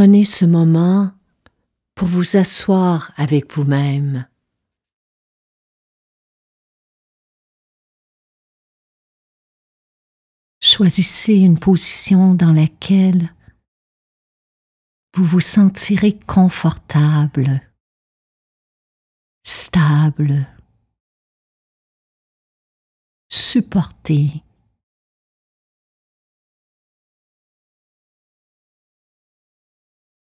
Prenez ce moment pour vous asseoir avec vous-même. Choisissez une position dans laquelle vous vous sentirez confortable, stable, supporté.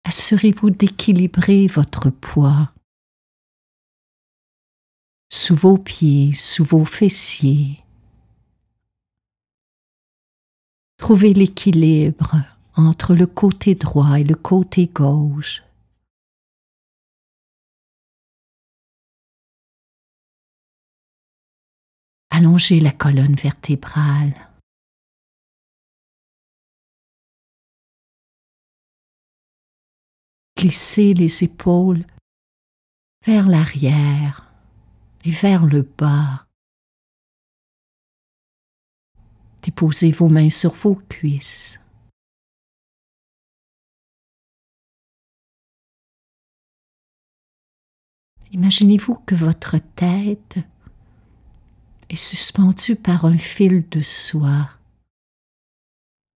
Assurez-vous d'équilibrer votre poids sous vos pieds, sous vos fessiers. Trouvez l'équilibre entre le côté droit et le côté gauche. Allongez la colonne vertébrale. Glissez les épaules vers l'arrière et vers le bas. Déposez vos mains sur vos cuisses. Imaginez-vous que votre tête est suspendue par un fil de soie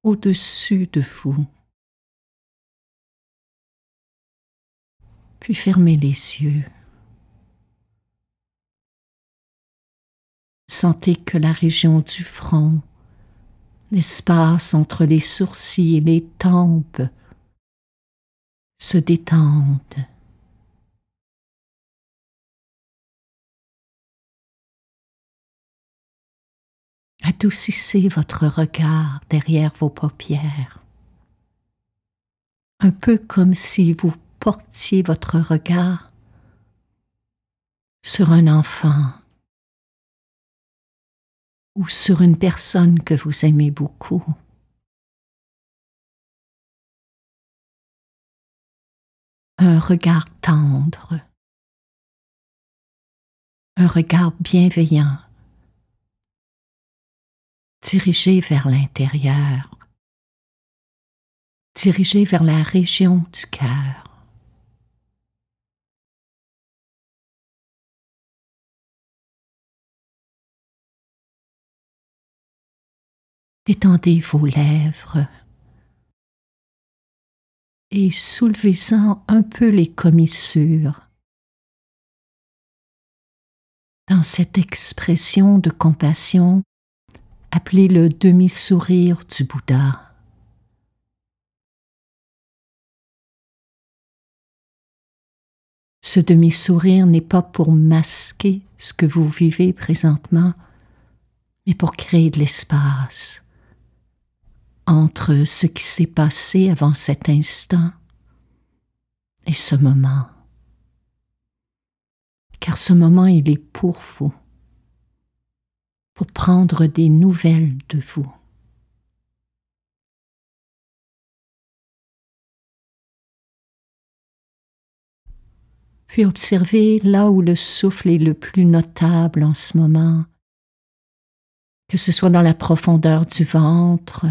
au-dessus de vous. Puis fermez les yeux. Sentez que la région du front, l'espace entre les sourcils et les tempes se détendent. Adoucissez votre regard derrière vos paupières, un peu comme si vous portiez votre regard sur un enfant ou sur une personne que vous aimez beaucoup. Un regard tendre, un regard bienveillant dirigez vers l'intérieur, dirigez vers la région du cœur. Détendez vos lèvres et soulevez-en un peu les commissures. Dans cette expression de compassion, appelé le demi-sourire du Bouddha. Ce demi-sourire n'est pas pour masquer ce que vous vivez présentement, mais pour créer de l'espace entre ce qui s'est passé avant cet instant et ce moment. Car ce moment, il est pour vous pour prendre des nouvelles de vous. Puis observez là où le souffle est le plus notable en ce moment, que ce soit dans la profondeur du ventre,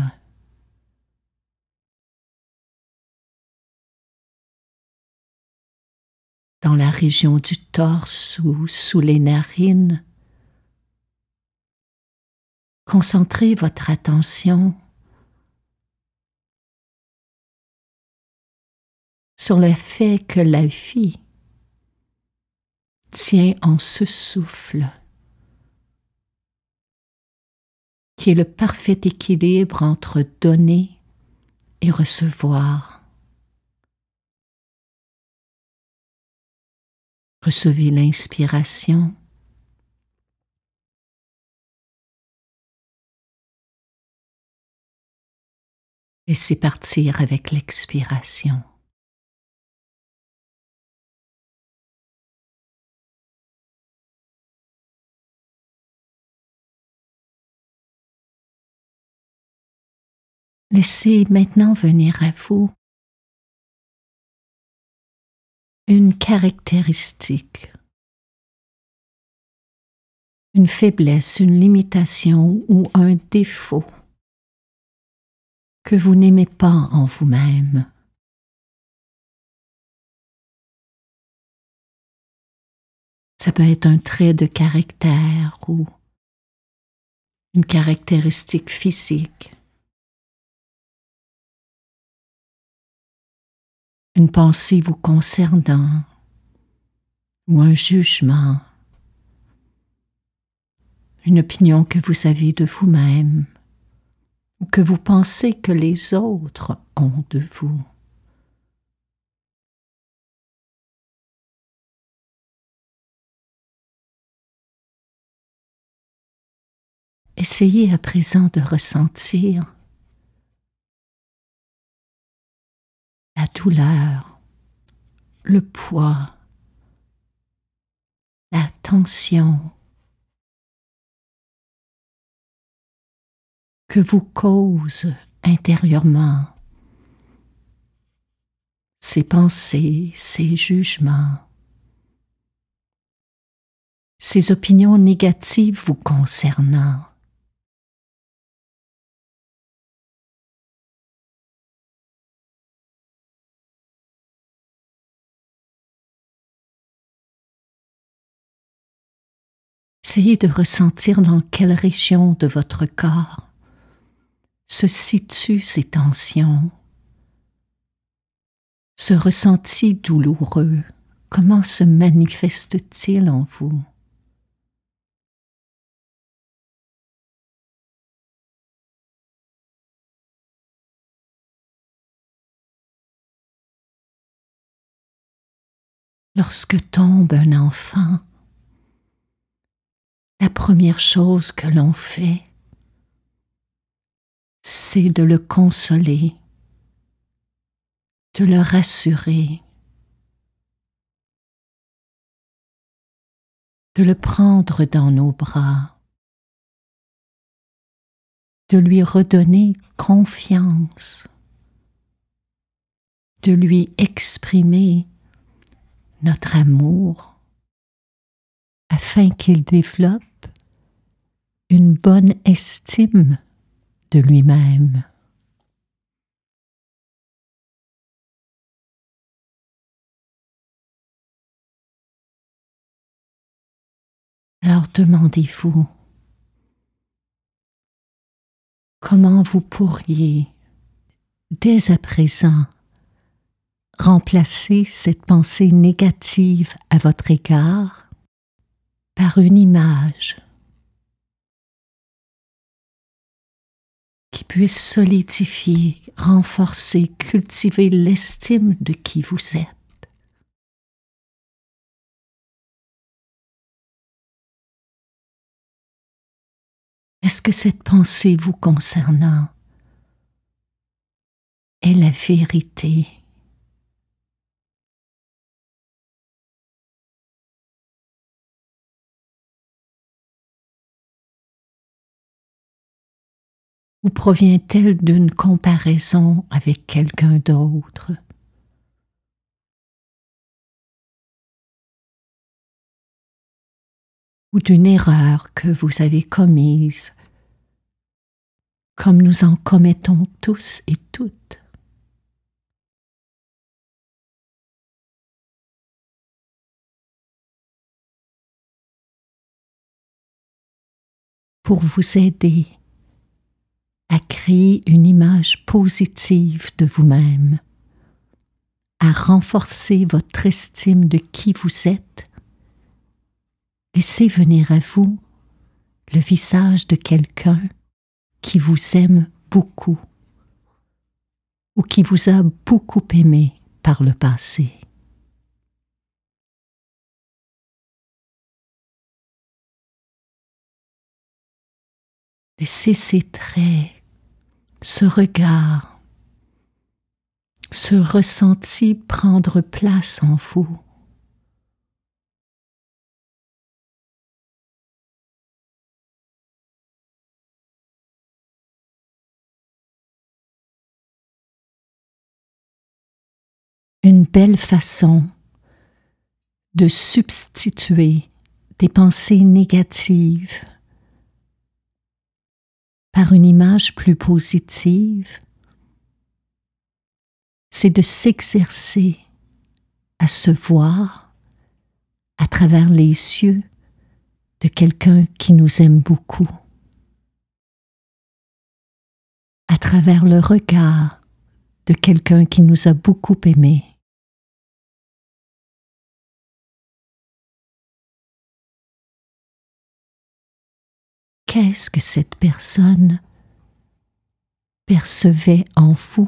dans la région du torse ou sous les narines, Concentrez votre attention sur le fait que la vie tient en ce souffle, qui est le parfait équilibre entre donner et recevoir. Recevez l'inspiration Laissez partir avec l'expiration. Laissez maintenant venir à vous une caractéristique, une faiblesse, une limitation ou un défaut que vous n'aimez pas en vous-même. Ça peut être un trait de caractère ou une caractéristique physique. Une pensée vous concernant ou un jugement, une opinion que vous avez de vous-même ou que vous pensez que les autres ont de vous. Essayez à présent de ressentir le poids, la tension que vous cause intérieurement ces pensées, ces jugements, ces opinions négatives vous concernant. Essayez de ressentir dans quelle région de votre corps se situent ces tensions, ce ressenti douloureux, comment se manifeste-t-il en vous? Lorsque tombe un enfant, la première chose que l'on fait, c'est de le consoler, de le rassurer, de le prendre dans nos bras, de lui redonner confiance, de lui exprimer notre amour afin qu'il développe une bonne estime de lui-même. Alors demandez-vous comment vous pourriez, dès à présent, remplacer cette pensée négative à votre égard? Par une image qui puisse solidifier, renforcer, cultiver l'estime de qui vous êtes. Est-ce que cette pensée vous concernant est la vérité? Ou provient-elle d'une comparaison avec quelqu'un d'autre? Ou d'une erreur que vous avez commise, comme nous en commettons tous et toutes? Pour vous aider créer une image positive de vous-même, à renforcer votre estime de qui vous êtes. Laissez venir à vous le visage de quelqu'un qui vous aime beaucoup ou qui vous a beaucoup aimé par le passé. Laissez ces traits ce regard, ce ressenti prendre place en vous. Une belle façon de substituer des pensées négatives par une image plus positive, c'est de s'exercer à se voir à travers les yeux de quelqu'un qui nous aime beaucoup, à travers le regard de quelqu'un qui nous a beaucoup aimés. Qu'est-ce que cette personne percevait en vous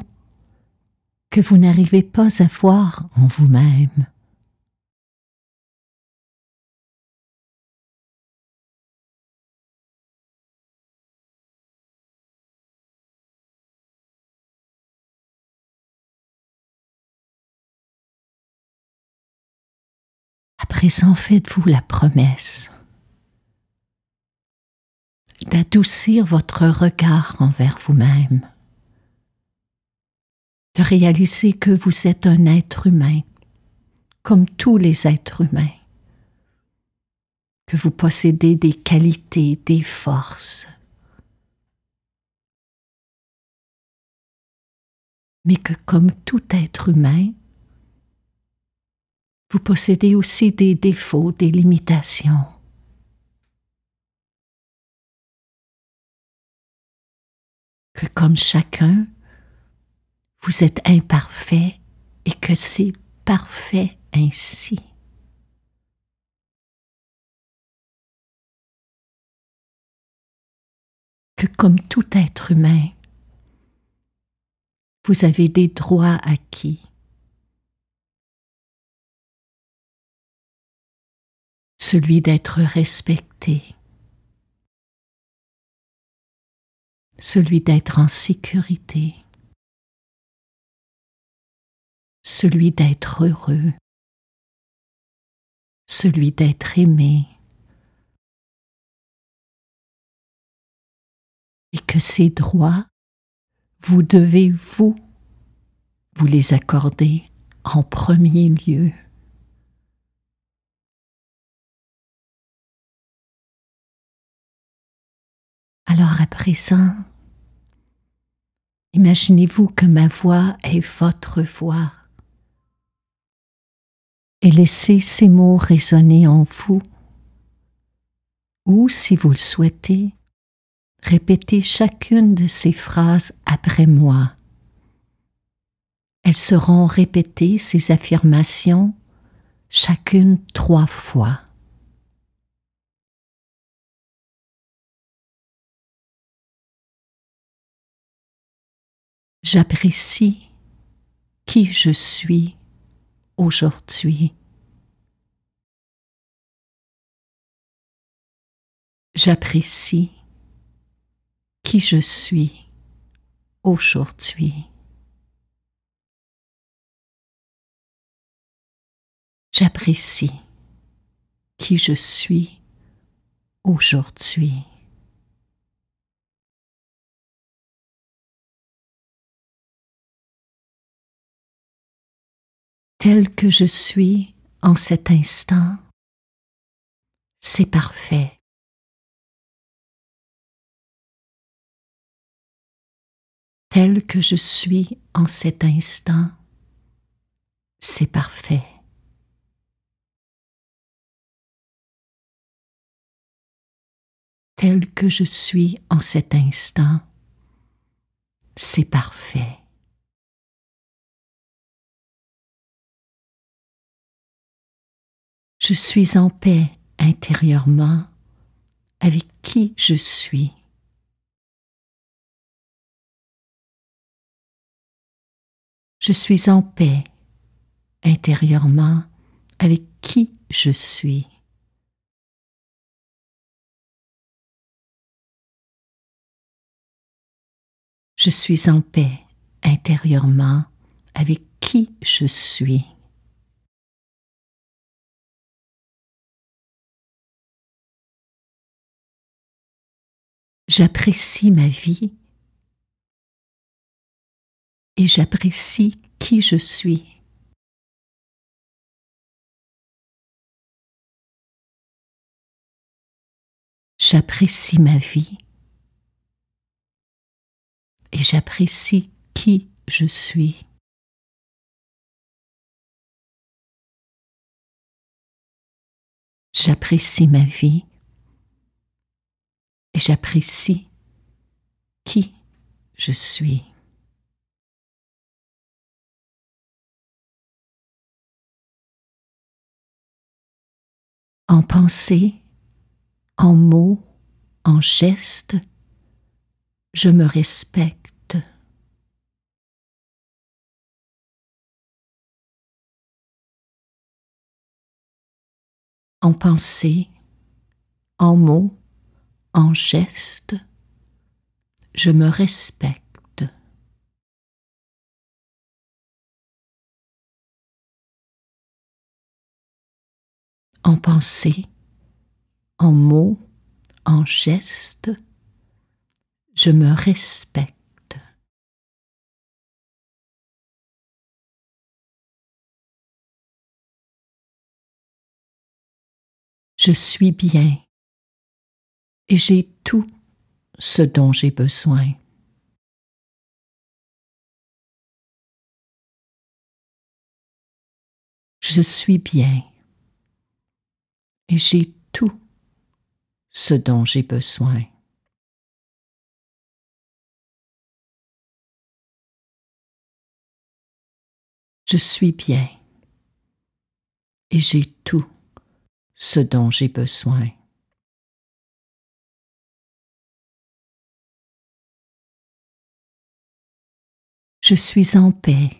que vous n'arrivez pas à voir en vous-même? À présent, faites-vous la promesse d'adoucir votre regard envers vous-même, de réaliser que vous êtes un être humain, comme tous les êtres humains, que vous possédez des qualités, des forces, mais que comme tout être humain, vous possédez aussi des défauts, des limitations. Que comme chacun, vous êtes imparfait et que c'est parfait ainsi. Que comme tout être humain, vous avez des droits acquis celui d'être respecté, celui d'être en sécurité, celui d'être heureux, celui d'être aimé, et que ces droits, vous devez, vous, vous les accorder en premier lieu. Alors à présent, imaginez-vous que ma voix est votre voix et laissez ces mots résonner en vous. Ou, si vous le souhaitez, répétez chacune de ces phrases après moi. Elles seront répétées, ces affirmations, chacune trois fois. J'apprécie qui je suis aujourd'hui. J'apprécie qui je suis aujourd'hui. J'apprécie qui je suis aujourd'hui. Tel que je suis en cet instant, c'est parfait. Tel que je suis en cet instant, c'est parfait. Tel que je suis en cet instant, c'est parfait. Je suis en paix intérieurement avec qui je suis. Je suis en paix intérieurement avec qui je suis. Je suis en paix intérieurement avec qui je suis. J'apprécie ma vie et j'apprécie qui je suis. J'apprécie ma vie et j'apprécie qui je suis. J'apprécie ma vie j'apprécie qui je suis. En pensée, en mots, en gestes, je me respecte. En pensée, en mots, en gestes, je me respecte. En pensée, en mots, en gestes, je me respecte. Je suis bien et j'ai tout ce dont j'ai besoin. Je suis bien et j'ai tout ce dont j'ai besoin. Je suis bien et j'ai tout ce dont j'ai besoin. Je suis en paix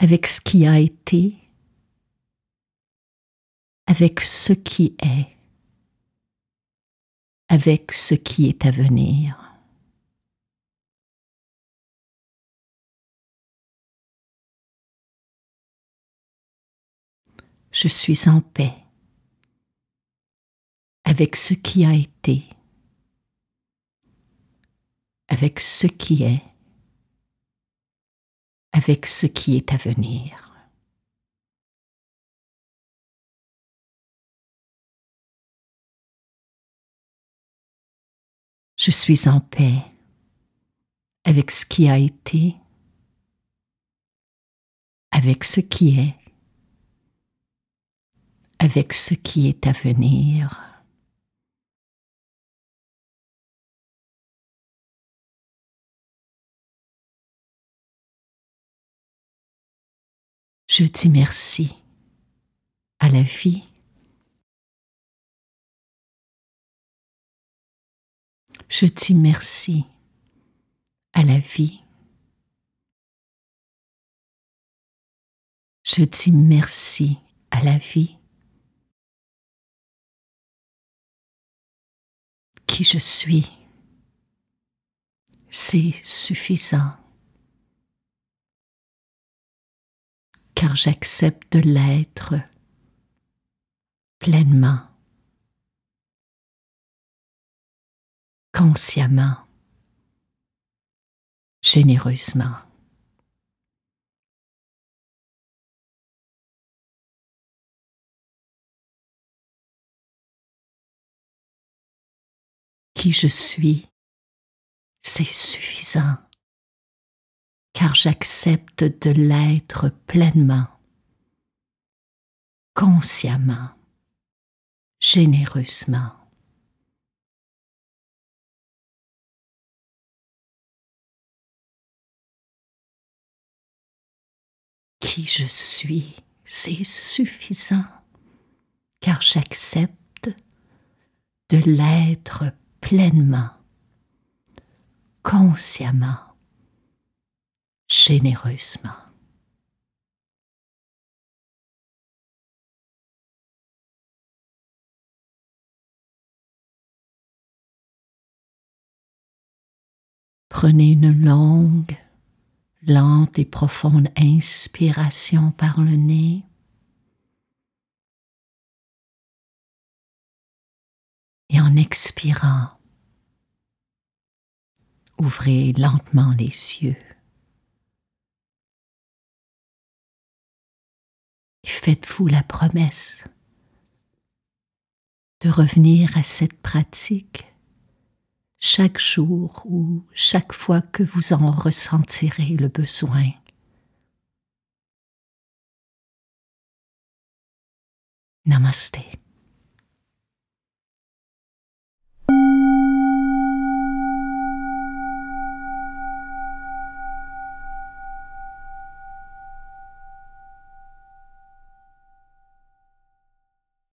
avec ce qui a été, avec ce qui est, avec ce qui est à venir. Je suis en paix avec ce qui a été, avec ce qui est, avec ce qui est à venir. Je suis en paix avec ce qui a été, avec ce qui est, avec ce qui est à venir. Je dis merci à la vie. Je dis merci à la vie. Je dis merci à la vie. Qui je suis, c'est suffisant. Car j'accepte de l'être pleinement, consciemment, généreusement. Qui je suis, c'est suffisant car j'accepte de l'être pleinement, consciemment, généreusement. Qui je suis, c'est suffisant, car j'accepte de l'être pleinement, consciemment, généreusement. Prenez une longue, lente et profonde inspiration par le nez. Et en expirant, ouvrez lentement les yeux. Faites-vous la promesse de revenir à cette pratique chaque jour ou chaque fois que vous en ressentirez le besoin. Namaste.